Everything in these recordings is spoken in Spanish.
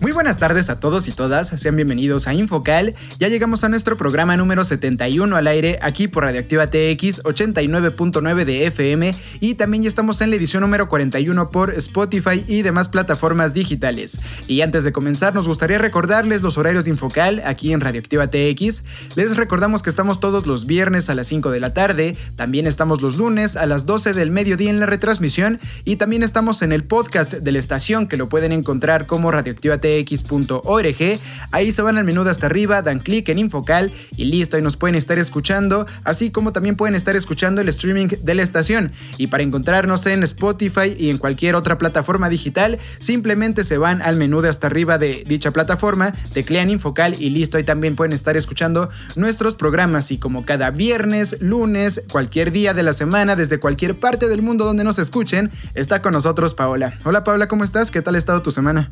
Muy buenas tardes a todos y todas, sean bienvenidos a Infocal. Ya llegamos a nuestro programa número 71 al aire aquí por Radioactiva TX 89.9 de FM y también ya estamos en la edición número 41 por Spotify y demás plataformas digitales. Y antes de comenzar nos gustaría recordarles los horarios de Infocal aquí en Radioactiva TX. Les recordamos que estamos todos los viernes a las 5 de la tarde, también estamos los lunes a las 12 del mediodía en la retransmisión y también estamos en el podcast de la estación que lo pueden encontrar como Radioactiva TX x.org Ahí se van al menú de hasta arriba, dan clic en Infocal y listo, ahí nos pueden estar escuchando, así como también pueden estar escuchando el streaming de la estación. Y para encontrarnos en Spotify y en cualquier otra plataforma digital, simplemente se van al menú de hasta arriba de dicha plataforma, teclean Infocal y listo, ahí también pueden estar escuchando nuestros programas y como cada viernes, lunes, cualquier día de la semana, desde cualquier parte del mundo donde nos escuchen, está con nosotros Paola. Hola Paola, ¿cómo estás? ¿Qué tal ha estado tu semana?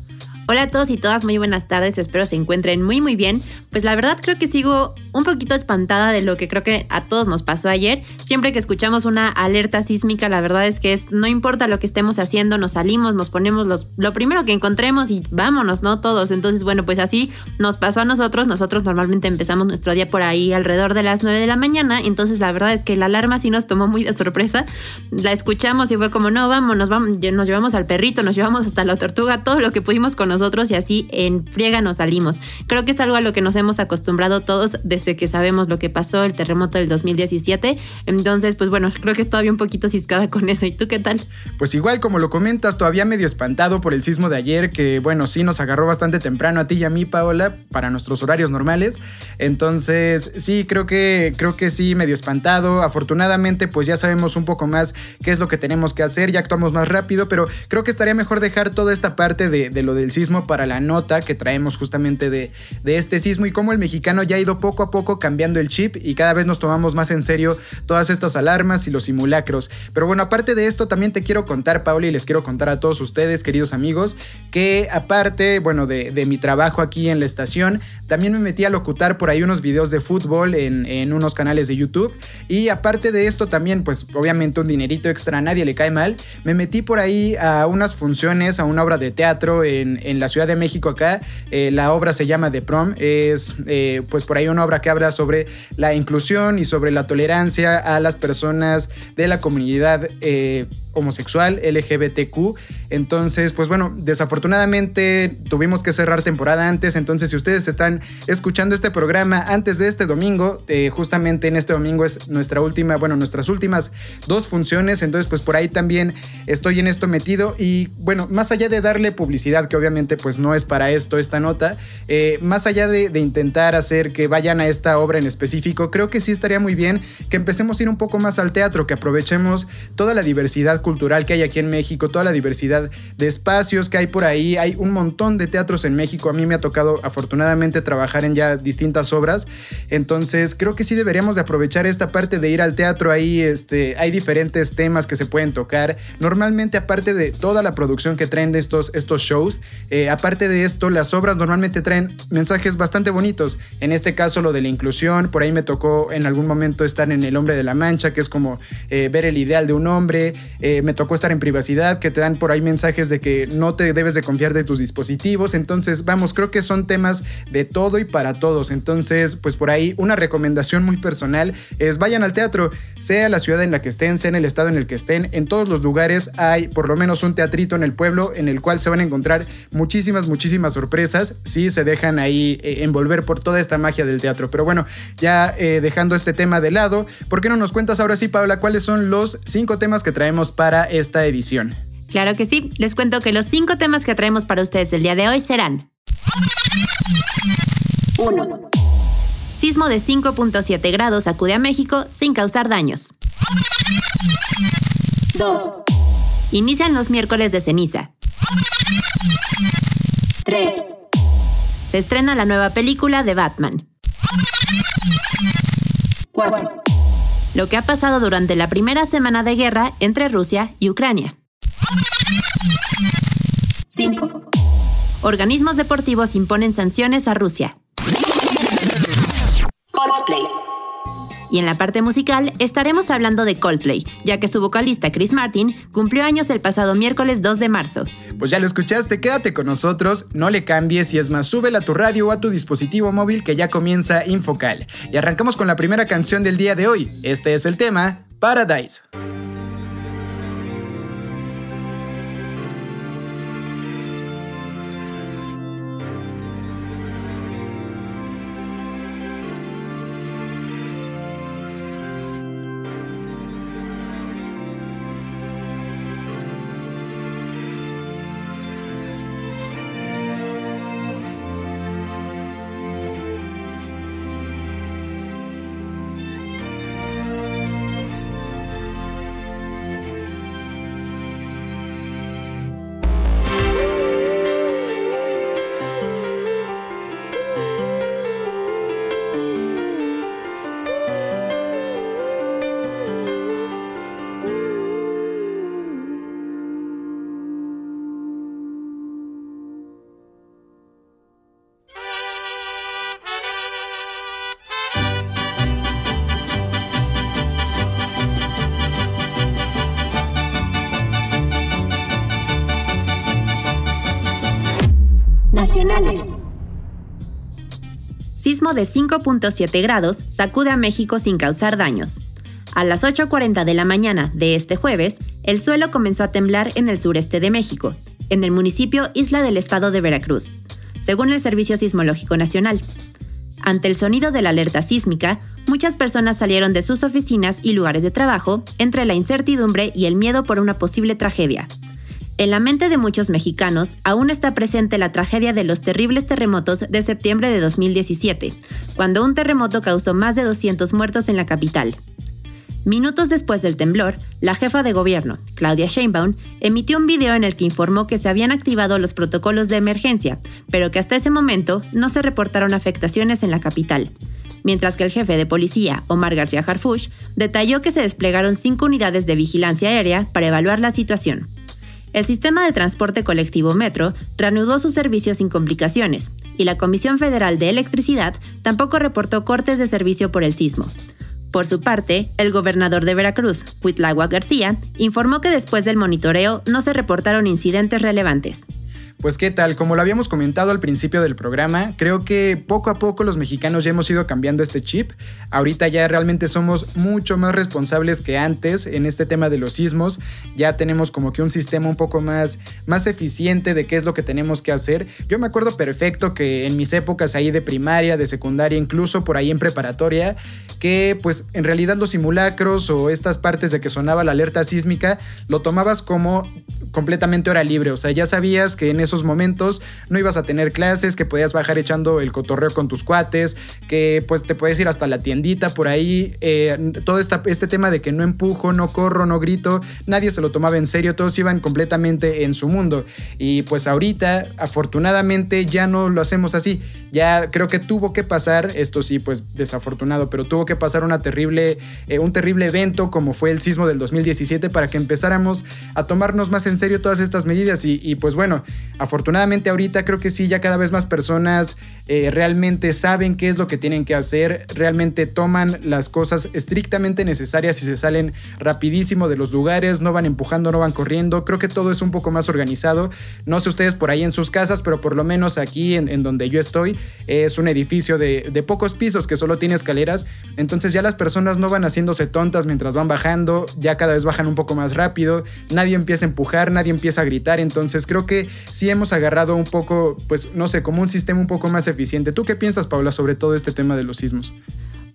Hola a todos y todas, muy buenas tardes, espero se encuentren muy muy bien. Pues la verdad creo que sigo un poquito espantada de lo que creo que a todos nos pasó ayer. Siempre que escuchamos una alerta sísmica, la verdad es que es, no importa lo que estemos haciendo, nos salimos, nos ponemos los, lo primero que encontremos y vámonos, ¿no? Todos. Entonces, bueno, pues así nos pasó a nosotros. Nosotros normalmente empezamos nuestro día por ahí alrededor de las 9 de la mañana. Entonces, la verdad es que la alarma sí nos tomó muy de sorpresa. La escuchamos y fue como, no, vámonos, vamos, nos llevamos al perrito, nos llevamos hasta la tortuga, todo lo que pudimos conocer nosotros y así en friega nos salimos. Creo que es algo a lo que nos hemos acostumbrado todos desde que sabemos lo que pasó, el terremoto del 2017. Entonces, pues bueno, creo que todavía un poquito ciscada con eso. ¿Y tú qué tal? Pues igual, como lo comentas, todavía medio espantado por el sismo de ayer, que bueno, sí nos agarró bastante temprano a ti y a mí, Paola, para nuestros horarios normales. Entonces, sí, creo que, creo que sí, medio espantado. Afortunadamente, pues ya sabemos un poco más qué es lo que tenemos que hacer, ya actuamos más rápido, pero creo que estaría mejor dejar toda esta parte de, de lo del sismo para la nota que traemos justamente de, de este sismo y cómo el mexicano ya ha ido poco a poco cambiando el chip y cada vez nos tomamos más en serio todas estas alarmas y los simulacros. Pero bueno, aparte de esto, también te quiero contar, Pauli, y les quiero contar a todos ustedes, queridos amigos, que aparte, bueno, de, de mi trabajo aquí en la estación, también me metí a locutar por ahí unos videos de fútbol en, en, unos canales de YouTube. Y aparte de esto también, pues obviamente un dinerito extra a nadie le cae mal. Me metí por ahí a unas funciones, a una obra de teatro en, en la Ciudad de México acá. Eh, la obra se llama The Prom. Es eh, pues por ahí una obra que habla sobre la inclusión y sobre la tolerancia a las personas de la comunidad eh, homosexual LGBTQ. Entonces, pues bueno, desafortunadamente tuvimos que cerrar temporada antes. Entonces, si ustedes están escuchando este programa antes de este domingo. Eh, justamente en este domingo es nuestra última, bueno, nuestras últimas dos funciones. Entonces, pues por ahí también estoy en esto metido. Y bueno, más allá de darle publicidad, que obviamente pues no es para esto esta nota, eh, más allá de, de, intentar hacer que vayan a esta obra en específico, creo que sí estaría muy bien que empecemos a ir un poco más al teatro, que aprovechemos toda la diversidad cultural que hay aquí en México, toda la diversidad de espacios que hay por ahí. Hay un montón de teatros en México. A mí me ha tocado afortunadamente trabajar en ya distintas obras. Entonces creo que sí deberíamos de aprovechar esta parte de ir al teatro. Ahí este, hay diferentes temas que se pueden tocar. Normalmente aparte de toda la producción que traen de estos, estos shows, eh, aparte de esto, las obras normalmente traen mensajes bastante bonitos. En este caso lo de la inclusión, por ahí me tocó en algún momento estar en El Hombre de la Mancha, que es como eh, ver el ideal de un hombre. Eh, me tocó estar en privacidad, que te dan por ahí mensajes de que no te debes de confiar de tus dispositivos. Entonces, vamos, creo que son temas de todo y para todos. Entonces, pues por ahí una recomendación muy personal es vayan al teatro, sea la ciudad en la que estén, sea en el estado en el que estén, en todos los lugares hay por lo menos un teatrito en el pueblo en el cual se van a encontrar muchísimas, muchísimas sorpresas si se dejan ahí eh, envolver por toda esta magia del teatro. Pero bueno, ya eh, dejando este tema de lado, ¿por qué no nos cuentas ahora sí, Paula, cuáles son los cinco temas que traemos para esta edición? Claro que sí, les cuento que los cinco temas que traemos para ustedes el día de hoy serán 1. Sismo de 5.7 grados acude a México sin causar daños. 2. Inician los miércoles de ceniza. 3. Se estrena la nueva película de Batman. 4. Lo que ha pasado durante la primera semana de guerra entre Rusia y Ucrania. 5. Organismos deportivos imponen sanciones a Rusia. Coldplay. Y en la parte musical estaremos hablando de Coldplay, ya que su vocalista Chris Martin cumplió años el pasado miércoles 2 de marzo. Pues ya lo escuchaste, quédate con nosotros, no le cambies y es más, súbela a tu radio o a tu dispositivo móvil que ya comienza Infocal. Y arrancamos con la primera canción del día de hoy. Este es el tema Paradise. Sismo de 5.7 grados sacude a México sin causar daños. A las 8.40 de la mañana de este jueves, el suelo comenzó a temblar en el sureste de México, en el municipio Isla del Estado de Veracruz, según el Servicio Sismológico Nacional. Ante el sonido de la alerta sísmica, muchas personas salieron de sus oficinas y lugares de trabajo entre la incertidumbre y el miedo por una posible tragedia. En la mente de muchos mexicanos aún está presente la tragedia de los terribles terremotos de septiembre de 2017, cuando un terremoto causó más de 200 muertos en la capital. Minutos después del temblor, la jefa de gobierno, Claudia Sheinbaum, emitió un video en el que informó que se habían activado los protocolos de emergencia, pero que hasta ese momento no se reportaron afectaciones en la capital. Mientras que el jefe de policía, Omar García Harfush, detalló que se desplegaron cinco unidades de vigilancia aérea para evaluar la situación. El sistema de transporte colectivo Metro reanudó sus servicios sin complicaciones, y la Comisión Federal de Electricidad tampoco reportó cortes de servicio por el sismo. Por su parte, el gobernador de Veracruz, Huitlagua García, informó que después del monitoreo no se reportaron incidentes relevantes. Pues qué tal, como lo habíamos comentado al principio del programa, creo que poco a poco los mexicanos ya hemos ido cambiando este chip. Ahorita ya realmente somos mucho más responsables que antes en este tema de los sismos. Ya tenemos como que un sistema un poco más, más eficiente de qué es lo que tenemos que hacer. Yo me acuerdo perfecto que en mis épocas ahí de primaria, de secundaria, incluso por ahí en preparatoria, que pues en realidad los simulacros o estas partes de que sonaba la alerta sísmica lo tomabas como completamente hora libre. O sea, ya sabías que en esos momentos no ibas a tener clases, que podías bajar echando el cotorreo con tus cuates, que pues te puedes ir hasta la tiendita por ahí. Eh, todo este tema de que no empujo, no corro, no grito, nadie se lo tomaba en serio, todos iban completamente en su mundo. Y pues ahorita, afortunadamente, ya no lo hacemos así. Ya creo que tuvo que pasar, esto sí, pues desafortunado, pero tuvo que pasar una terrible, eh, un terrible evento como fue el sismo del 2017 para que empezáramos a tomarnos más en serio todas estas medidas. Y, pues bueno, Afortunadamente ahorita creo que sí, ya cada vez más personas eh, realmente saben qué es lo que tienen que hacer, realmente toman las cosas estrictamente necesarias y se salen rapidísimo de los lugares, no van empujando, no van corriendo, creo que todo es un poco más organizado. No sé ustedes por ahí en sus casas, pero por lo menos aquí en, donde yo estoy, es un edificio de, de, pocos pisos que solo tiene escaleras, entonces ya las personas no van haciéndose tontas mientras van bajando, ya cada vez bajan un poco más rápido, nadie empieza a empujar, nadie empieza a gritar, entonces creo que sí hemos agarrado un poco, pues no sé, como un sistema un poco más eficiente. ¿Tú qué piensas, Paula, sobre todo este tema de los sismos?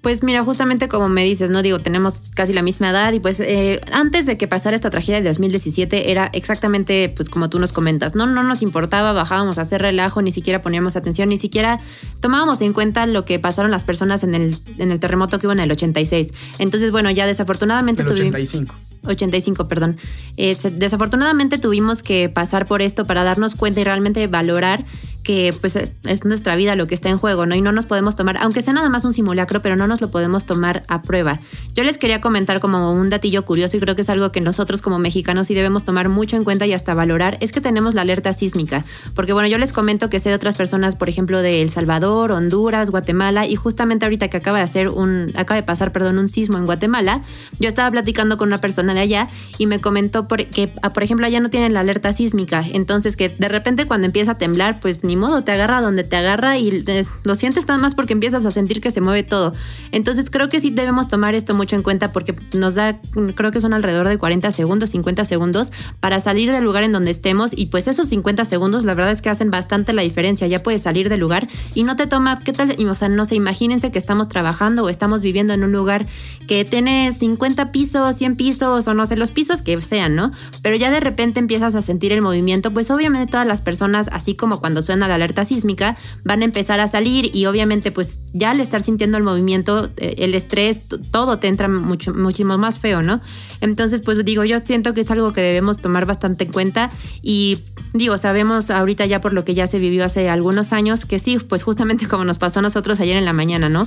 Pues mira, justamente como me dices, ¿no? Digo, tenemos casi la misma edad y pues eh, antes de que pasara esta tragedia de 2017 era exactamente pues como tú nos comentas, ¿no? No nos importaba, bajábamos a hacer relajo, ni siquiera poníamos atención, ni siquiera tomábamos en cuenta lo que pasaron las personas en el, en el terremoto que hubo en el 86. Entonces, bueno, ya desafortunadamente... El 85. 85, perdón. Eh, desafortunadamente tuvimos que pasar por esto para darnos cuenta y realmente valorar que pues es nuestra vida lo que está en juego, ¿no? Y no nos podemos tomar, aunque sea nada más un simulacro, pero no nos lo podemos tomar a prueba. Yo les quería comentar como un datillo curioso y creo que es algo que nosotros como mexicanos sí debemos tomar mucho en cuenta y hasta valorar, es que tenemos la alerta sísmica. Porque bueno, yo les comento que sé de otras personas, por ejemplo, de El Salvador, Honduras, Guatemala, y justamente ahorita que acaba de hacer un, acaba de pasar, perdón, un sismo en Guatemala, yo estaba platicando con una persona de allá y me comentó que, ah, por ejemplo, allá no tienen la alerta sísmica. Entonces, que de repente cuando empieza a temblar, pues ni modo, te agarra donde te agarra y lo sientes nada más porque empiezas a sentir que se mueve todo. Entonces, creo que sí debemos tomar esto mucho en cuenta porque nos da, creo que son alrededor de 40 segundos, 50 segundos para salir del lugar en donde estemos. Y pues esos 50 segundos, la verdad es que hacen bastante la diferencia. Ya puedes salir del lugar y no te toma, ¿qué tal? O sea, no sé, imagínense que estamos trabajando o estamos viviendo en un lugar que tiene 50 pisos, 100 pisos o no sé, los pisos que sean, ¿no? Pero ya de repente empiezas a sentir el movimiento, pues obviamente todas las personas, así como cuando suena la alerta sísmica, van a empezar a salir y obviamente pues ya al estar sintiendo el movimiento, eh, el estrés, todo te entra mucho, muchísimo más feo, ¿no? Entonces, pues digo, yo siento que es algo que debemos tomar bastante en cuenta y digo, sabemos ahorita ya por lo que ya se vivió hace algunos años que sí, pues justamente como nos pasó a nosotros ayer en la mañana, ¿no?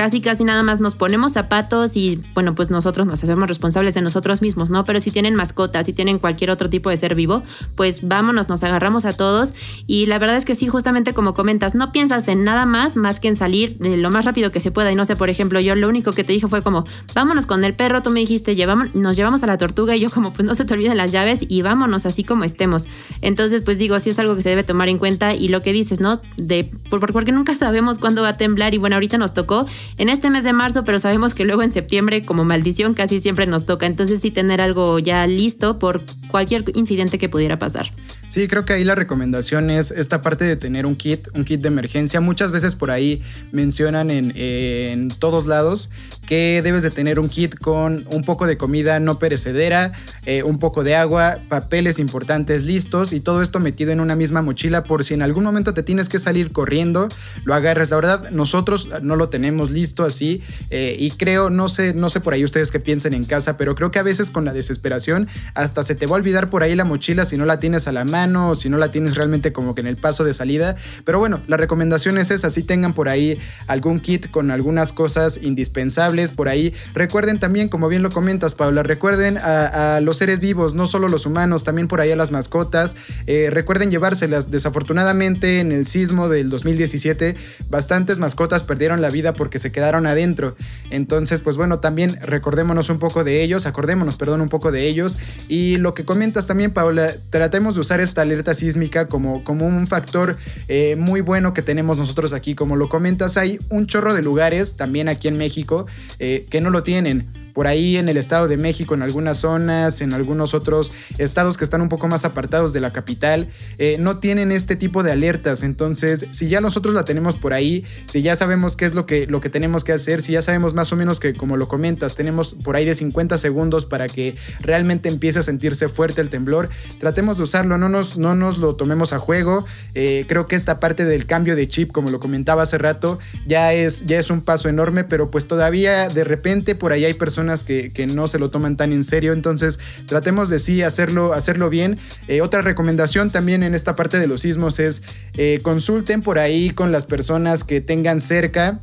Casi casi nada más nos ponemos zapatos y bueno, pues nosotros nos hacemos responsables de nosotros mismos, ¿no? Pero si tienen mascotas, si tienen cualquier otro tipo de ser vivo, pues vámonos, nos agarramos a todos y la verdad es que sí, justamente como comentas, no piensas en nada más más que en salir de lo más rápido que se pueda y no sé, por ejemplo, yo lo único que te dije fue como, vámonos con el perro, tú me dijiste, llevamos, nos llevamos a la tortuga y yo como, pues no se te olviden las llaves y vámonos así como estemos. Entonces, pues digo, sí es algo que se debe tomar en cuenta y lo que dices, ¿no? De, porque nunca sabemos cuándo va a temblar y bueno, ahorita nos tocó en este mes de marzo, pero sabemos que luego en septiembre, como maldición, casi siempre nos toca. Entonces sí tener algo ya listo por cualquier incidente que pudiera pasar. Sí, creo que ahí la recomendación es esta parte de tener un kit, un kit de emergencia. Muchas veces por ahí mencionan en, en todos lados que debes de tener un kit con un poco de comida no perecedera, eh, un poco de agua, papeles importantes listos y todo esto metido en una misma mochila por si en algún momento te tienes que salir corriendo, lo agarras. La verdad, nosotros no lo tenemos listo así eh, y creo, no sé, no sé por ahí ustedes qué piensen en casa, pero creo que a veces con la desesperación hasta se te a olvidar por ahí la mochila si no la tienes a la mano si no la tienes realmente como que en el paso de salida. Pero bueno, la recomendación es esa, si tengan por ahí algún kit con algunas cosas indispensables por ahí. Recuerden también, como bien lo comentas, Paula, recuerden a, los seres vivos, no solo los humanos, también por ahí a las mascotas. Eh, recuerden llevárselas. Desafortunadamente, en el sismo del 2017, bastantes mascotas perdieron la vida porque se quedaron adentro. Entonces, pues bueno, también recordémonos un poco de ellos, acordémonos, perdón, un poco de ellos. Y lo que comentas también, Paula, tratemos de usar esta alerta sísmica como, como un factor eh, muy bueno que tenemos nosotros aquí. Como lo comentas, hay un chorro de lugares, también aquí en México, eh, que no lo tienen por ahí en el Estado de México, en algunas zonas, en algunos otros estados que están un poco más apartados de la capital, eh, no tienen este tipo de alertas. Entonces, si ya nosotros la tenemos por ahí, si ya sabemos qué es lo que, lo que tenemos que hacer, si ya sabemos más o menos que, como lo comentas, tenemos por ahí de 50 segundos para que realmente empiece a sentirse fuerte el temblor, tratemos de usarlo, no nos, no nos lo tomemos a juego. Eh, creo que esta parte del cambio de chip, como lo comentaba hace rato, ya es, ya es un paso enorme, pero pues todavía de repente por ahí hay personas que, no se lo toman tan en serio. Entonces, tratemos de sí hacerlo, hacerlo bien. Eh, otra recomendación también en esta parte de los sismos es eh, consulten por ahí con las personas que tengan cerca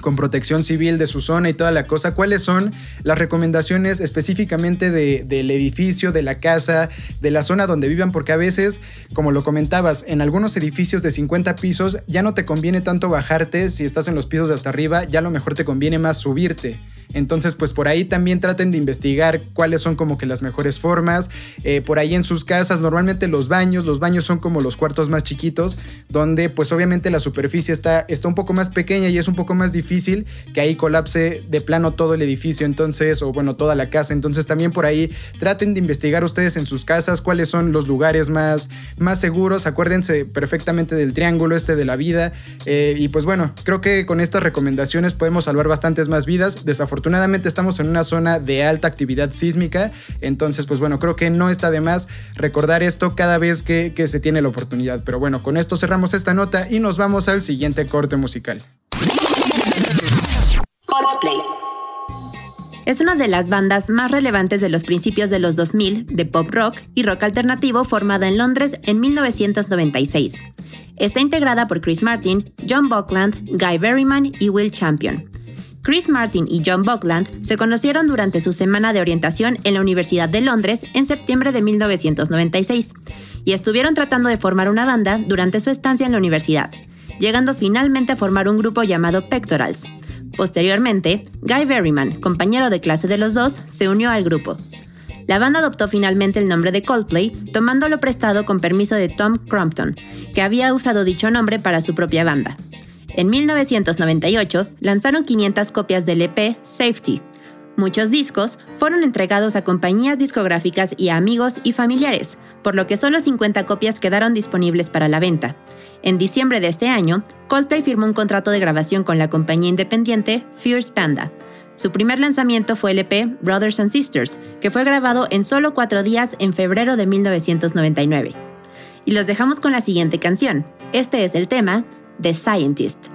con protección civil de su zona y toda la cosa, cuáles son las recomendaciones específicamente del edificio, de la casa, de la zona donde vivan, porque a veces, como lo comentabas, en algunos edificios de 50 pisos ya no te conviene tanto bajarte si estás en los pisos de hasta arriba, ya lo mejor te conviene más subirte. Entonces, pues por ahí también traten de investigar cuáles son como que las mejores formas. Eh, por ahí en sus casas, normalmente los baños, los baños son como los cuartos más chiquitos, donde pues obviamente la superficie está, está un poco más pequeña y es un poco más difícil que ahí colapse de plano todo el edificio, entonces, o bueno, toda la casa. Entonces también por ahí traten de investigar ustedes en sus casas cuáles son los lugares más, más seguros. Acuérdense perfectamente del triángulo este de la vida. Eh, y pues bueno, creo que con estas recomendaciones podemos salvar bastantes más vidas. Desafortunadamente estamos en una zona de alta actividad sísmica, entonces pues bueno, creo que no está de más recordar esto cada vez que, que se tiene la oportunidad. Pero bueno, con esto cerramos esta nota y nos vamos al siguiente corte musical. Es una de las bandas más relevantes de los principios de los 2000 de pop rock y rock alternativo formada en Londres en 1996. Está integrada por Chris Martin, John Buckland, Guy Berryman y Will Champion. Chris Martin y John Buckland se conocieron durante su semana de orientación en la Universidad de Londres en septiembre de 1996 y estuvieron tratando de formar una banda durante su estancia en la universidad, llegando finalmente a formar un grupo llamado Pectorals. Posteriormente, Guy Berryman, compañero de clase de los dos, se unió al grupo. La banda adoptó finalmente el nombre de Coldplay, tomándolo prestado con permiso de Tom Crumpton, que había usado dicho nombre para su propia banda. En 1998 lanzaron 500 copias del EP Safety. Muchos discos fueron entregados a compañías discográficas y a amigos y familiares, por lo que solo 50 copias quedaron disponibles para la venta. En diciembre de este año, Coldplay firmó un contrato de grabación con la compañía independiente Fierce Panda. Su primer lanzamiento fue el EP Brothers and Sisters, que fue grabado en solo cuatro días en febrero de 1999. Y los dejamos con la siguiente canción. Este es el tema The Scientist.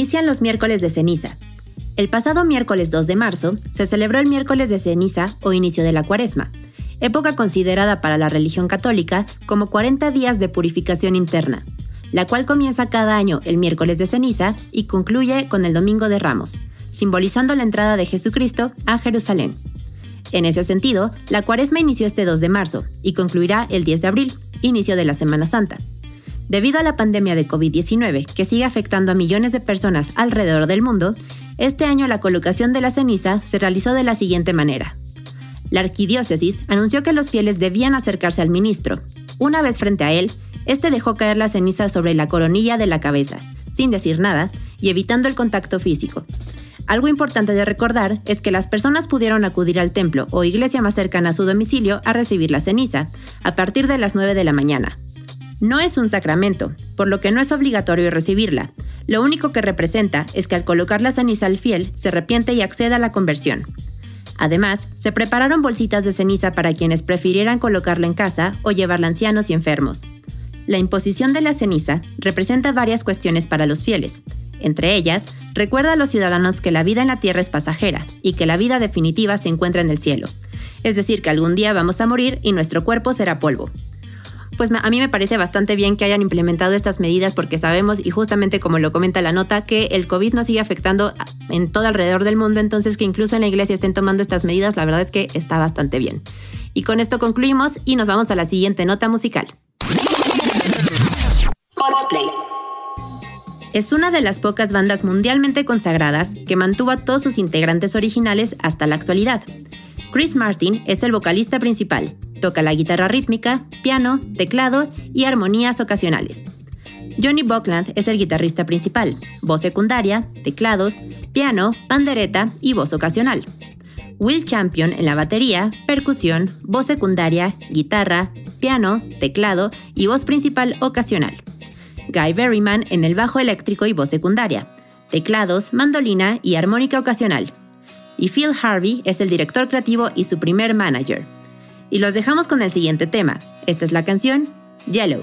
Inician los miércoles de ceniza. El pasado miércoles 2 de marzo se celebró el miércoles de ceniza o inicio de la cuaresma, época considerada para la religión católica como 40 días de purificación interna, la cual comienza cada año el miércoles de ceniza y concluye con el domingo de ramos, simbolizando la entrada de Jesucristo a Jerusalén. En ese sentido, la cuaresma inició este 2 de marzo y concluirá el 10 de abril, inicio de la Semana Santa. Debido a la pandemia de COVID-19, que sigue afectando a millones de personas alrededor del mundo, este año la colocación de la ceniza se realizó de la siguiente manera. La arquidiócesis anunció que los fieles debían acercarse al ministro. Una vez frente a él, este dejó caer la ceniza sobre la coronilla de la cabeza, sin decir nada y evitando el contacto físico. Algo importante de recordar es que las personas pudieron acudir al templo o iglesia más cercana a su domicilio a recibir la ceniza, a partir de las 9 de la mañana, no es un sacramento, por lo que no es obligatorio recibirla. Lo único que representa es que al colocar la ceniza al fiel, se arrepiente y acceda a la conversión. Además, se prepararon bolsitas de ceniza para quienes prefirieran colocarla en casa o llevarla a ancianos y enfermos. La imposición de la ceniza representa varias cuestiones para los fieles. Entre ellas, recuerda a los ciudadanos que la vida en la tierra es pasajera y que la vida definitiva se encuentra en el cielo. Es decir, que algún día vamos a morir y nuestro cuerpo será polvo pues a mí me parece bastante bien que hayan implementado estas medidas porque sabemos, y justamente como lo comenta la nota, que el COVID nos sigue afectando en todo alrededor del mundo, entonces que incluso en la iglesia estén tomando estas medidas, la verdad es que está bastante bien. Y con esto concluimos y nos vamos a la siguiente nota musical. Es una de las pocas bandas mundialmente consagradas que mantuvo a todos sus integrantes originales hasta la actualidad. Chris Martin es el vocalista principal, toca la guitarra rítmica, piano, teclado y armonías ocasionales. Johnny Buckland es el guitarrista principal, voz secundaria, teclados, piano, pandereta y voz ocasional. Will Champion en la batería, percusión, voz secundaria, guitarra, piano, teclado y voz principal ocasional. Guy Berryman en el bajo eléctrico y voz secundaria, teclados, mandolina y armónica ocasional. Y Phil Harvey es el director creativo y su primer manager. Y los dejamos con el siguiente tema. Esta es la canción Yellow.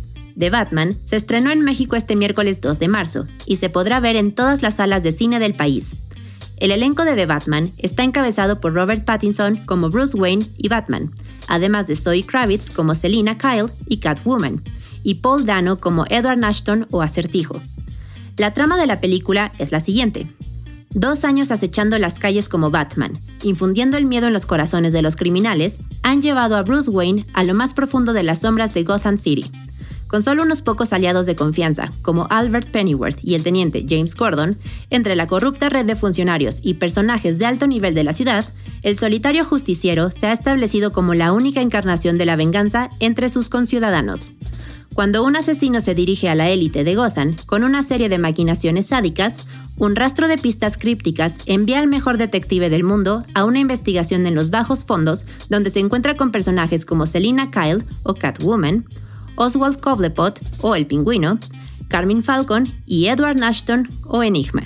The Batman se estrenó en México este miércoles 2 de marzo y se podrá ver en todas las salas de cine del país. El elenco de The Batman está encabezado por Robert Pattinson como Bruce Wayne y Batman, además de Zoe Kravitz como Selina Kyle y Catwoman, y Paul Dano como Edward Ashton o Acertijo. La trama de la película es la siguiente. Dos años acechando las calles como Batman, infundiendo el miedo en los corazones de los criminales, han llevado a Bruce Wayne a lo más profundo de las sombras de Gotham City. Con solo unos pocos aliados de confianza, como Albert Pennyworth y el teniente James Gordon, entre la corrupta red de funcionarios y personajes de alto nivel de la ciudad, el solitario justiciero se ha establecido como la única encarnación de la venganza entre sus conciudadanos. Cuando un asesino se dirige a la élite de Gotham con una serie de maquinaciones sádicas, un rastro de pistas crípticas envía al mejor detective del mundo a una investigación en los bajos fondos donde se encuentra con personajes como Selina Kyle o Catwoman, Oswald Cobblepot o El Pingüino, Carmen Falcon y Edward Ashton o Enigma.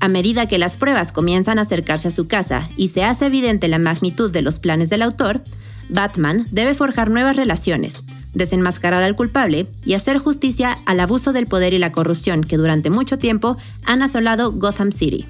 A medida que las pruebas comienzan a acercarse a su casa y se hace evidente la magnitud de los planes del autor, Batman debe forjar nuevas relaciones, desenmascarar al culpable y hacer justicia al abuso del poder y la corrupción que durante mucho tiempo han asolado Gotham City.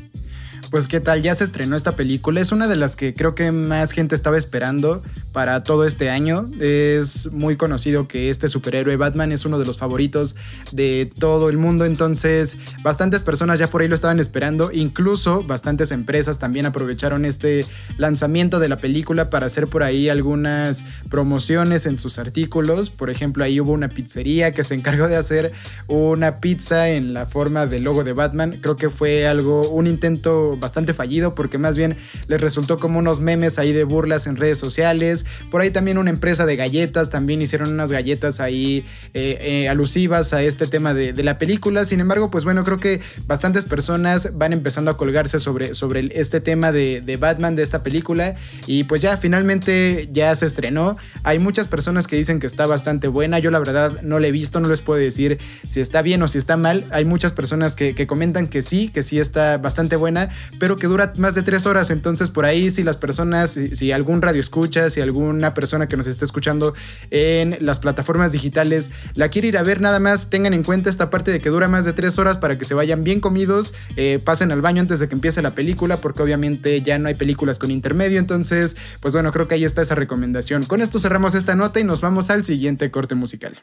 Pues qué tal, ya se estrenó esta película, es una de las que creo que más gente estaba esperando para todo este año. Es muy conocido que este superhéroe Batman es uno de los favoritos de todo el mundo, entonces bastantes personas ya por ahí lo estaban esperando, incluso bastantes empresas también aprovecharon este lanzamiento de la película para hacer por ahí algunas promociones en sus artículos. Por ejemplo, ahí hubo una pizzería que se encargó de hacer una pizza en la forma del logo de Batman. Creo que fue algo, un intento bastante fallido porque más bien les resultó como unos memes ahí de burlas en redes sociales. Por ahí también una empresa de galletas también hicieron unas galletas ahí eh, eh, alusivas a este tema de, la película. Sin embargo, pues bueno, creo que bastantes personas van empezando a colgarse sobre, sobre este tema de, de Batman de esta película y pues ya finalmente ya se estrenó. Hay muchas personas que dicen que está bastante buena. Yo la verdad no la he visto, no les puedo decir si está bien o si está mal. Hay muchas personas que comentan que sí, que sí está bastante buena pero que dura más de tres horas. Entonces, por ahí, si las personas, si, algún radio escucha, si alguna persona que nos esté escuchando en las plataformas digitales la quiere ir a ver, nada más tengan en cuenta esta parte de que dura más de tres horas para que se vayan bien comidos, eh, pasen al baño antes de que empiece la película, porque obviamente ya no hay películas con intermedio. Entonces, pues bueno, creo que ahí está esa recomendación. Con esto cerramos esta nota y nos vamos al siguiente corte musical.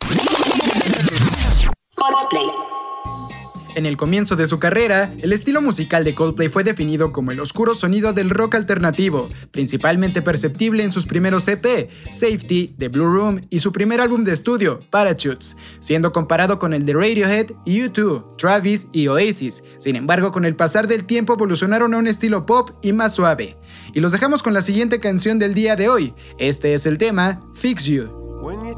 Coldplay. En el comienzo de su carrera, el estilo musical de Coldplay fue definido como el oscuro sonido del rock alternativo, principalmente perceptible en sus primeros EP, Safety, The Blue Room y su primer álbum de estudio, Parachutes, siendo comparado con el de Radiohead, U2, Travis y Oasis. Sin embargo, con el pasar del tiempo evolucionaron a un estilo pop y más suave. Y los dejamos con la siguiente canción del día de hoy. Este es el tema, Fix You. When you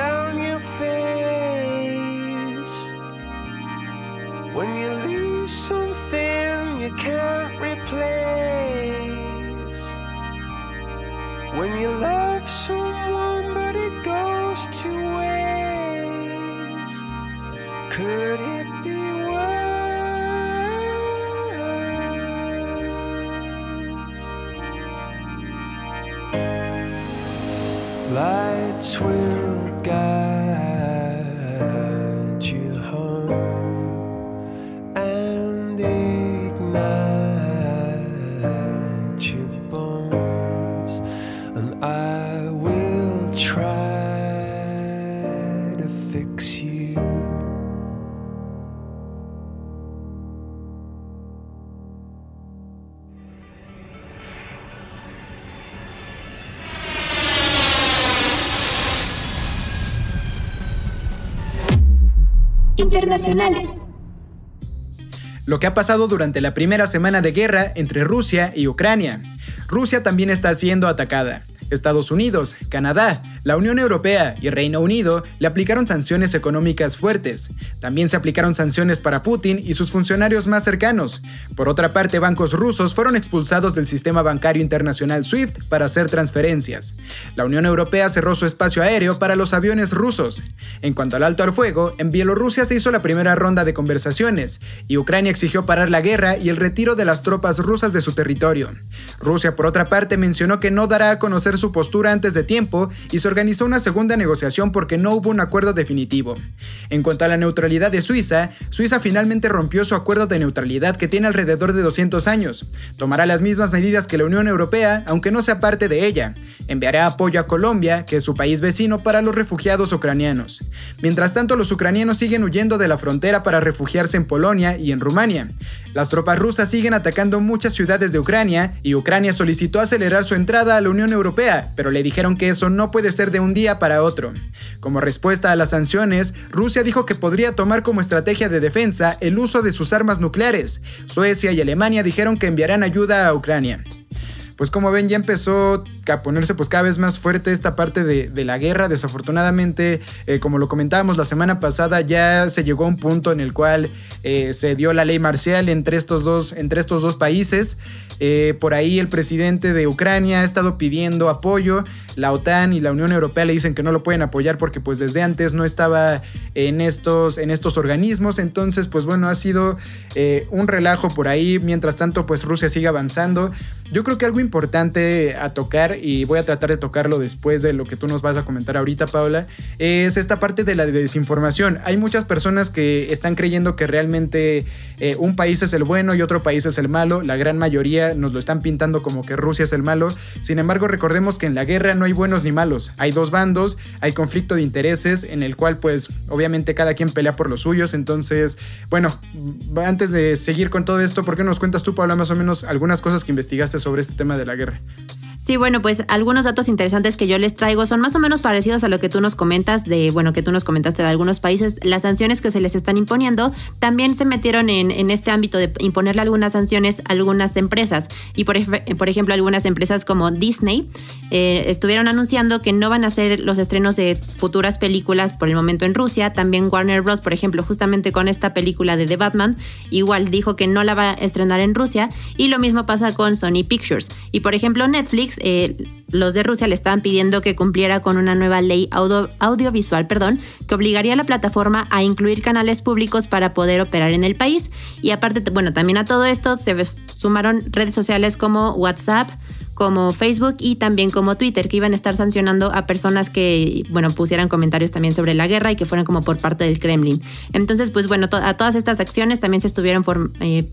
Lights will guide you home and ignite your bones, and I will try to fix you. Internacionales. Lo que ha pasado durante la primera semana de guerra entre Rusia y Ucrania. Rusia también está siendo atacada. Estados Unidos, Canadá, la Unión Europea y Reino Unido le aplicaron sanciones económicas fuertes. También se aplicaron sanciones para Putin y sus funcionarios más cercanos. Por otra parte, bancos rusos fueron expulsados del sistema bancario internacional SWIFT para hacer transferencias. La Unión Europea cerró su espacio aéreo para los aviones rusos. En cuanto al alto al fuego, en Bielorrusia se hizo la primera ronda de conversaciones y Ucrania exigió parar la guerra y el retiro de las tropas rusas de su territorio. Rusia, por otra parte, mencionó que no dará a conocer su postura antes de tiempo y organizó una segunda negociación porque no hubo un acuerdo definitivo. En cuanto a la neutralidad de Suiza, Suiza finalmente rompió su acuerdo de neutralidad que tiene alrededor de 200 años. Tomará las mismas medidas que la Unión Europea, aunque no sea parte de ella. Enviará apoyo a Colombia, que es su país vecino, para los refugiados ucranianos. Mientras tanto, los ucranianos siguen huyendo de la frontera para refugiarse en Polonia y en Rumania. Las tropas rusas siguen atacando muchas ciudades de Ucrania y Ucrania solicitó acelerar su entrada a la Unión Europea, pero le dijeron que eso no puede ser de un día para otro. Como respuesta a las sanciones, Rusia dijo que podría tomar como estrategia de defensa el uso de sus armas nucleares. Suecia y Alemania dijeron que enviarán ayuda a Ucrania pues como ven ya empezó a ponerse pues cada vez más fuerte esta parte de, de la guerra. Desafortunadamente, eh, como lo comentábamos la semana pasada, ya se llegó a un punto en el cual eh, se dio la ley marcial entre estos dos, entre estos dos países. Eh, por ahí el presidente de Ucrania ha estado pidiendo apoyo. La OTAN y la Unión Europea le dicen que no lo pueden apoyar porque pues desde antes no estaba en estos, en estos organismos. Entonces pues bueno, ha sido un relajo por ahí. Mientras tanto pues Rusia sigue avanzando. Yo creo que algo importante a tocar, y voy a tratar de tocarlo después de lo que tú nos vas a comentar ahorita, Paula, es esta parte de la desinformación. Hay muchas personas que están creyendo que realmente eh, un país es el bueno y otro país es el malo. La gran mayoría nos lo están pintando como que Rusia es el malo. Sin embargo, recordemos que en la guerra no hay buenos ni malos. Hay dos bandos, hay conflicto de intereses en el cual pues obviamente cada quien pelea por los suyos. Entonces, bueno, antes de seguir con todo esto, ¿por qué nos cuentas tú, Paula, más o menos algunas cosas que investigaste sobre este tema de la guerra? Sí, bueno, pues algunos datos interesantes que yo les traigo son más o menos parecidos a lo que tú nos comentas de, bueno, que tú nos comentaste de algunos países. Las sanciones que se les están imponiendo también se metieron en, en este ámbito de imponerle algunas sanciones a algunas empresas. Y por, ejemplo, algunas empresas como Disney eh, estuvieron anunciando que no van a hacer los estrenos de futuras películas por el momento en Rusia. También Warner Bros., por ejemplo, justamente con esta película de The Batman, igual dijo que no la va a estrenar en Rusia. Y lo mismo pasa con Sony Pictures. Y por ejemplo, Netflix eh, los de Rusia le estaban pidiendo que cumpliera con una nueva ley audio, audiovisual perdón, que obligaría a la plataforma a incluir canales públicos para poder operar en el país. Y aparte, bueno, también a todo esto se sumaron redes sociales como WhatsApp, como Facebook y también como Twitter, que iban a estar sancionando a personas que, bueno, pusieran comentarios también sobre la guerra y que fueran como por parte del Kremlin. Entonces, pues bueno, a todas estas acciones también se estuvieron eh,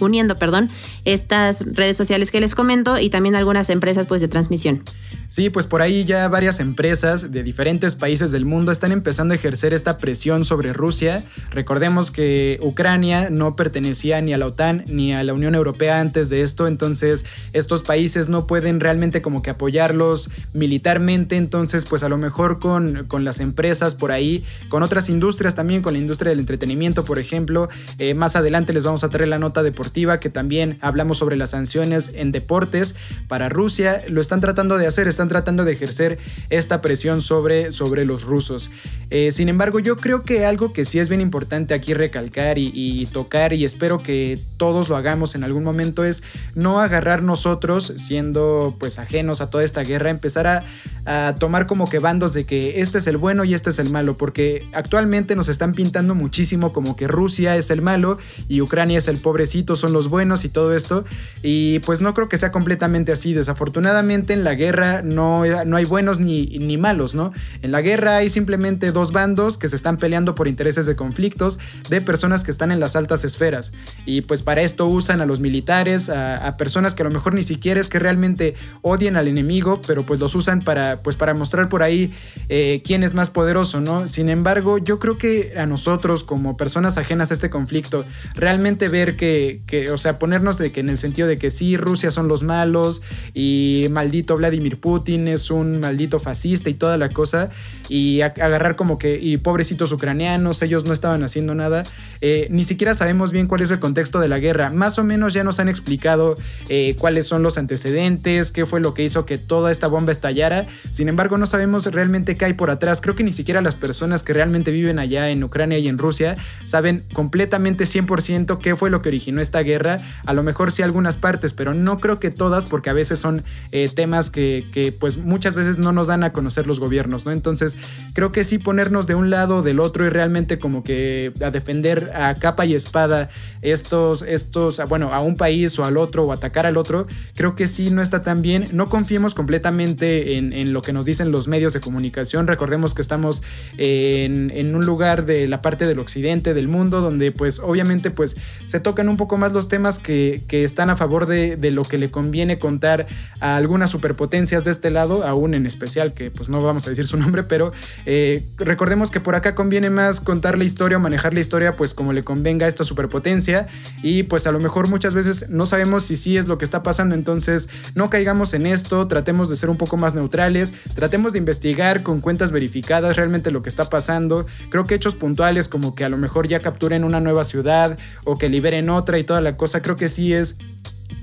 uniendo, perdón, estas redes sociales que les comento y también algunas empresas pues de transmisión. Sí, pues por ahí ya varias empresas de diferentes países del mundo están empezando a ejercer esta presión sobre Rusia. Recordemos que Ucrania no pertenecía ni a la OTAN ni a la Unión Europea antes de esto, entonces estos países no pueden realmente como que apoyarlos militarmente, entonces pues a lo mejor con, con las empresas por ahí, con otras industrias también, con la industria del entretenimiento por ejemplo, eh, más adelante les vamos a traer la nota deportiva que también hablamos sobre las sanciones en deportes para Rusia, lo están tratando de hacer, están tratando de ejercer esta presión sobre, sobre los rusos. Eh, sin embargo, yo creo que algo que sí es bien importante aquí recalcar y, tocar y espero que todos lo hagamos en algún momento es no agarrar nosotros, siendo pues ajenos a toda esta guerra, empezar a, a tomar como que bandos de que este es el bueno y este es el malo, porque actualmente nos están pintando muchísimo como que Rusia es el malo y Ucrania es el pobrecito, son los buenos y todo esto, y pues no creo que sea completamente así. Desafortunadamente en la guerra no, no hay buenos ni, ni malos, ¿no? En la guerra hay simplemente dos bandos que se están peleando por intereses de conflictos de personas que están en las altas esferas. Y pues para esto usan a los militares, a, personas que a lo mejor ni siquiera es que realmente odien al enemigo, pero pues los usan para, pues para mostrar por ahí eh, quién es más poderoso, ¿no? Sin embargo, yo creo que a nosotros como personas ajenas a este conflicto, realmente ver que, que o sea, ponernos de que en el sentido de que sí, Rusia son los malos y maldito Vladimir Putin es un maldito fascista y toda la cosa, y agarrar como que, y pobrecitos ucranianos, ellos no estaban haciendo nada, eh, ni siquiera sabemos bien cuál es el contexto de la guerra, más o menos ya nos han explicado eh, cuáles son los antecedentes, qué fue lo que hizo que toda esta bomba estallara, sin embargo no sabemos realmente qué hay por atrás, creo que ni siquiera las personas que realmente viven allá en Ucrania y en Rusia saben completamente 100% qué fue lo que originó esta guerra, a lo mejor sí algunas partes, pero no creo que todas, porque a veces son eh, temas que pues muchas veces no nos dan a conocer los gobiernos, ¿no? Entonces creo que sí ponernos de un lado o del otro y realmente como que a defender a capa y espada estos, estos, bueno, a un país o al otro o atacar al otro, creo que sí no está tan bien. No confiemos completamente en, lo que nos dicen los medios de comunicación. Recordemos que estamos en, un lugar de la parte del occidente del mundo donde pues obviamente pues se tocan un poco más los temas que, están a favor de, de, lo que le conviene contar a algunas superpotencias de este lado, aún en especial que pues no vamos a decir su nombre, pero eh, recordemos que por acá conviene más contar la historia o manejar la historia pues como le convenga a esta superpotencia. Y pues a lo mejor muchas veces no sabemos si sí es lo que está pasando, entonces no caigamos en esto, tratemos de ser un poco más neutrales, tratemos de investigar con cuentas verificadas realmente lo que está pasando, creo que hechos puntuales como que a lo mejor ya capturen una nueva ciudad o que liberen otra y toda la cosa, creo que sí es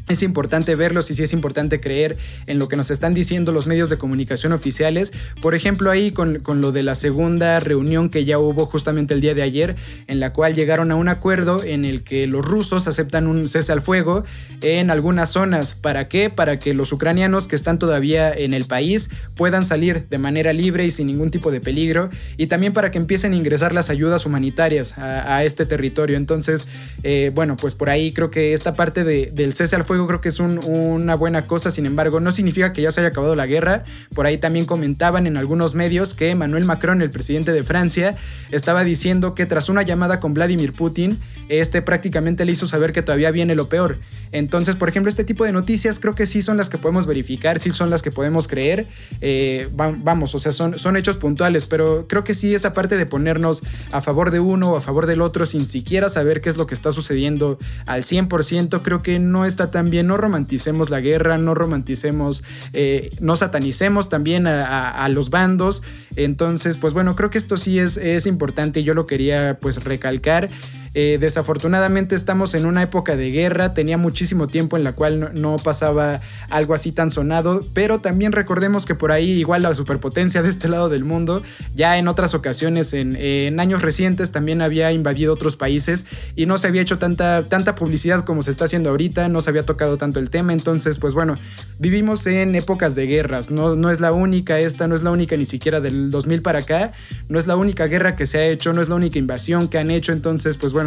es importante verlos y sí es importante creer en lo que nos están diciendo los medios de comunicación oficiales. Por ejemplo, ahí con, lo de la segunda reunión que ya hubo justamente el día de ayer, en la cual llegaron a un acuerdo en el que los rusos aceptan un cese al fuego en algunas zonas. ¿Para qué? Para que los ucranianos que están todavía en el país puedan salir de manera libre y sin ningún tipo de peligro. Y también para que empiecen a ingresar las ayudas humanitarias a, este territorio. Entonces, eh, bueno, pues por ahí creo que esta parte del cese al fuego creo que es una buena cosa, sin embargo, no significa que ya se haya acabado la guerra. Por ahí también comentaban en algunos medios que Emmanuel Macron, el presidente de Francia, estaba diciendo que tras una llamada con Vladimir Putin, este prácticamente le hizo saber que todavía viene lo peor. Entonces, por ejemplo, este tipo de noticias creo que sí son las que podemos verificar, sí son las que podemos creer. Eh, vamos, o sea, son, son hechos puntuales, pero creo que sí esa parte de ponernos a favor de uno o a favor del otro sin siquiera saber qué es lo que está sucediendo al 100%, creo que no está tan bien. No romanticemos la guerra, no romanticemos, eh, no satanicemos también a, los bandos. Entonces, pues bueno, creo que esto sí es, es importante y yo lo quería pues recalcar. Eh, desafortunadamente estamos en una época de guerra, tenía muchísimo tiempo en la cual no, pasaba algo así tan sonado, pero también recordemos que por ahí igual la superpotencia de este lado del mundo, ya en otras ocasiones, en, años recientes, también había invadido otros países y no se había hecho tanta, tanta publicidad como se está haciendo ahorita, no se había tocado tanto el tema, entonces pues bueno, vivimos en épocas de guerras, no, no es la única esta, no es la única ni siquiera del 2000 para acá, no es la única guerra que se ha hecho, no es la única invasión que han hecho, entonces pues bueno,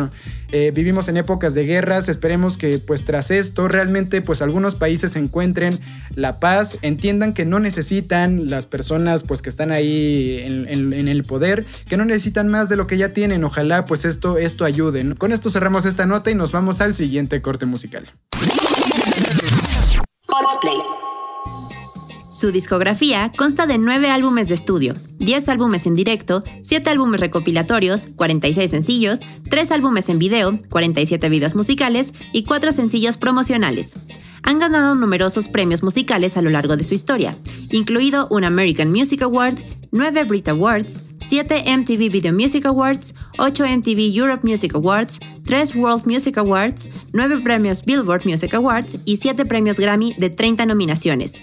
eh, vivimos en épocas de guerras, esperemos que pues tras esto realmente pues algunos países encuentren la paz, entiendan que no necesitan las personas pues que están ahí en, el poder, que no necesitan más de lo que ya tienen, ojalá pues esto, esto ayude. Con esto cerramos esta nota y nos vamos al siguiente corte musical. Su discografía consta de 9 álbumes de estudio, 10 álbumes en directo, 7 álbumes recopilatorios, 46 sencillos, 3 álbumes en video, 47 videos musicales y 4 sencillos promocionales. Han ganado numerosos premios musicales a lo largo de su historia, incluido un American Music Award, 9 Brit Awards, 7 MTV Video Music Awards, 8 MTV Europe Music Awards, 3 World Music Awards, 9 premios Billboard Music Awards y 7 premios Grammy de 30 nominaciones.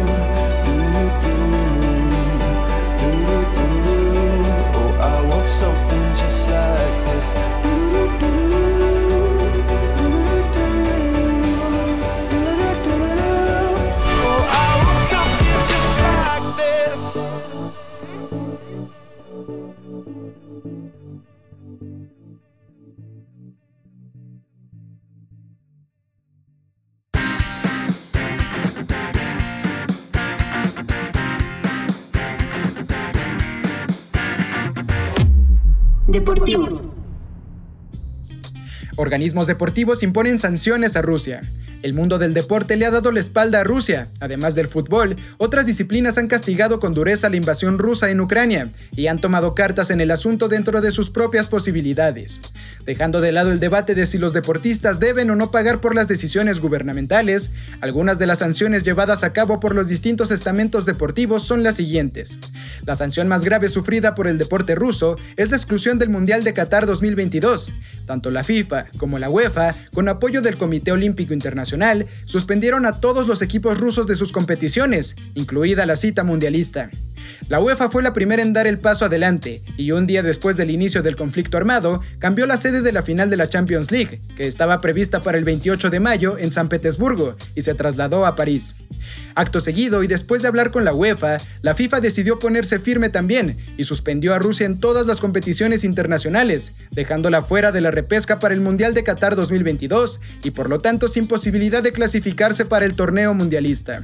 Organismos deportivos imponen sanciones a Rusia. El mundo del deporte le ha dado la espalda a Rusia. Además del fútbol, otras disciplinas han castigado con dureza la invasión rusa en Ucrania y han tomado cartas en el asunto dentro de sus propias posibilidades. Dejando de lado el debate de si los deportistas deben o no pagar por las decisiones gubernamentales, algunas de las sanciones llevadas a cabo por los distintos estamentos deportivos son las siguientes. La sanción más grave sufrida por el deporte ruso es la exclusión del Mundial de Qatar 2022. Tanto la FIFA como la UEFA, con apoyo del Comité Olímpico Internacional, suspendieron a todos los equipos rusos de sus competiciones, incluida la cita mundialista. La UEFA fue la primera en dar el paso adelante y un día después del inicio del conflicto armado, cambió la sede de la final de la Champions League, que estaba prevista para el 28 de mayo en San Petersburgo, y se trasladó a París. Acto seguido y después de hablar con la UEFA, la FIFA decidió ponerse firme también y suspendió a Rusia en todas las competiciones internacionales, dejándola fuera de la repesca para el Mundial de Qatar 2022 y por lo tanto sin posibilidad de clasificarse para el torneo mundialista.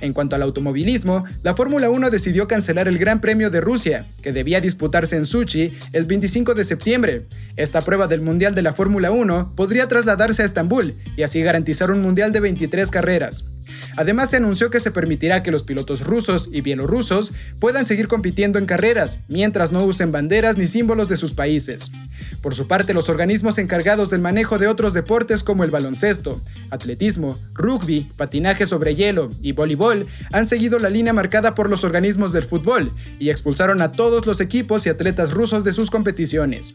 En cuanto al automovilismo, la Fórmula 1 decidió cancelar el Gran Premio de Rusia, que debía disputarse en Sochi el 25 de septiembre. Esta prueba del Mundial de la Fórmula 1 podría trasladarse a Estambul y así garantizar un Mundial de 23 carreras. Además, se anunció que se permitirá que los pilotos rusos y bielorrusos puedan seguir compitiendo en carreras, mientras no usen banderas ni símbolos de sus países. Por su parte, los organismos encargados del manejo de otros deportes como el baloncesto, atletismo, rugby, patinaje sobre hielo y voleibol han seguido la línea marcada por los organismos del fútbol y expulsaron a todos los equipos y atletas rusos de sus competiciones.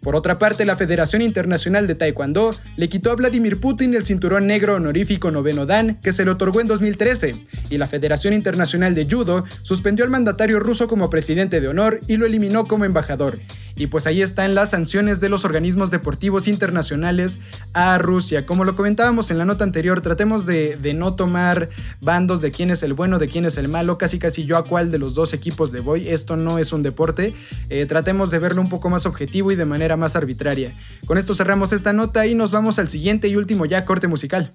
Por otra parte, la Federación Internacional de Taekwondo le quitó a Vladimir Putin el cinturón negro honorífico noveno Dan que se le otorgó en 2013, y la Federación Internacional de Judo suspendió al mandatario ruso como presidente de honor y lo eliminó como embajador. Y pues ahí están las sanciones de los organismos deportivos internacionales a Rusia. Como lo comentábamos en la nota anterior, tratemos de, de, no tomar bandos de quién es el bueno, de quién es el malo, casi casi yo a cuál de los dos equipos le voy. Esto no es un deporte. Eh, tratemos de verlo un poco más objetivo y de manera más arbitraria. Con esto cerramos esta nota y nos vamos al siguiente y último ya corte musical.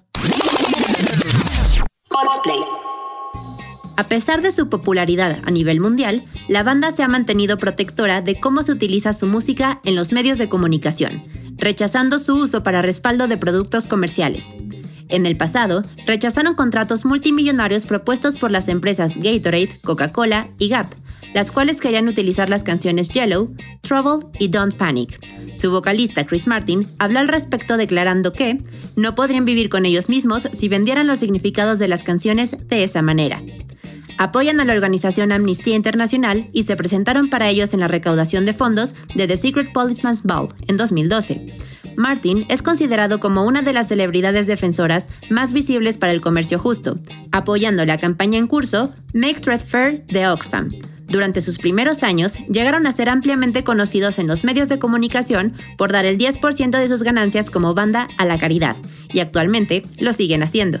A pesar de su popularidad a nivel mundial, la banda se ha mantenido protectora de cómo se utiliza su música en los medios de comunicación, rechazando su uso para respaldo de productos comerciales. En el pasado, rechazaron contratos multimillonarios propuestos por las empresas Gatorade, Coca-Cola y Gap, las cuales querían utilizar las canciones Yellow, Trouble y Don't Panic. Su vocalista Chris Martin habló al respecto declarando que no podrían vivir con ellos mismos si vendieran los significados de las canciones de esa manera. Apoyan a la organización Amnistía Internacional y se presentaron para ellos en la recaudación de fondos de The Secret Policeman's Ball en 2012. Martin es considerado como una de las celebridades defensoras más visibles para el comercio justo, apoyando la campaña en curso Make Trade Fair de Oxfam. Durante sus primeros años, llegaron a ser ampliamente conocidos en los medios de comunicación por dar el 10% de sus ganancias como banda a la caridad, y actualmente lo siguen haciendo.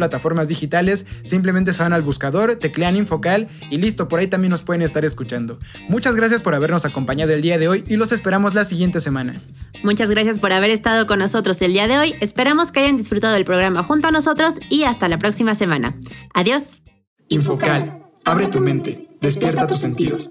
plataformas digitales, simplemente se van al buscador, teclean Infocal y listo, por ahí también nos pueden estar escuchando. Muchas gracias por habernos acompañado el día de hoy y los esperamos la siguiente semana. Muchas gracias por haber estado con nosotros el día de hoy. Esperamos que hayan disfrutado del programa junto a nosotros y hasta la próxima semana. Adiós. Infocal, abre tu mente, despierta tus sentidos.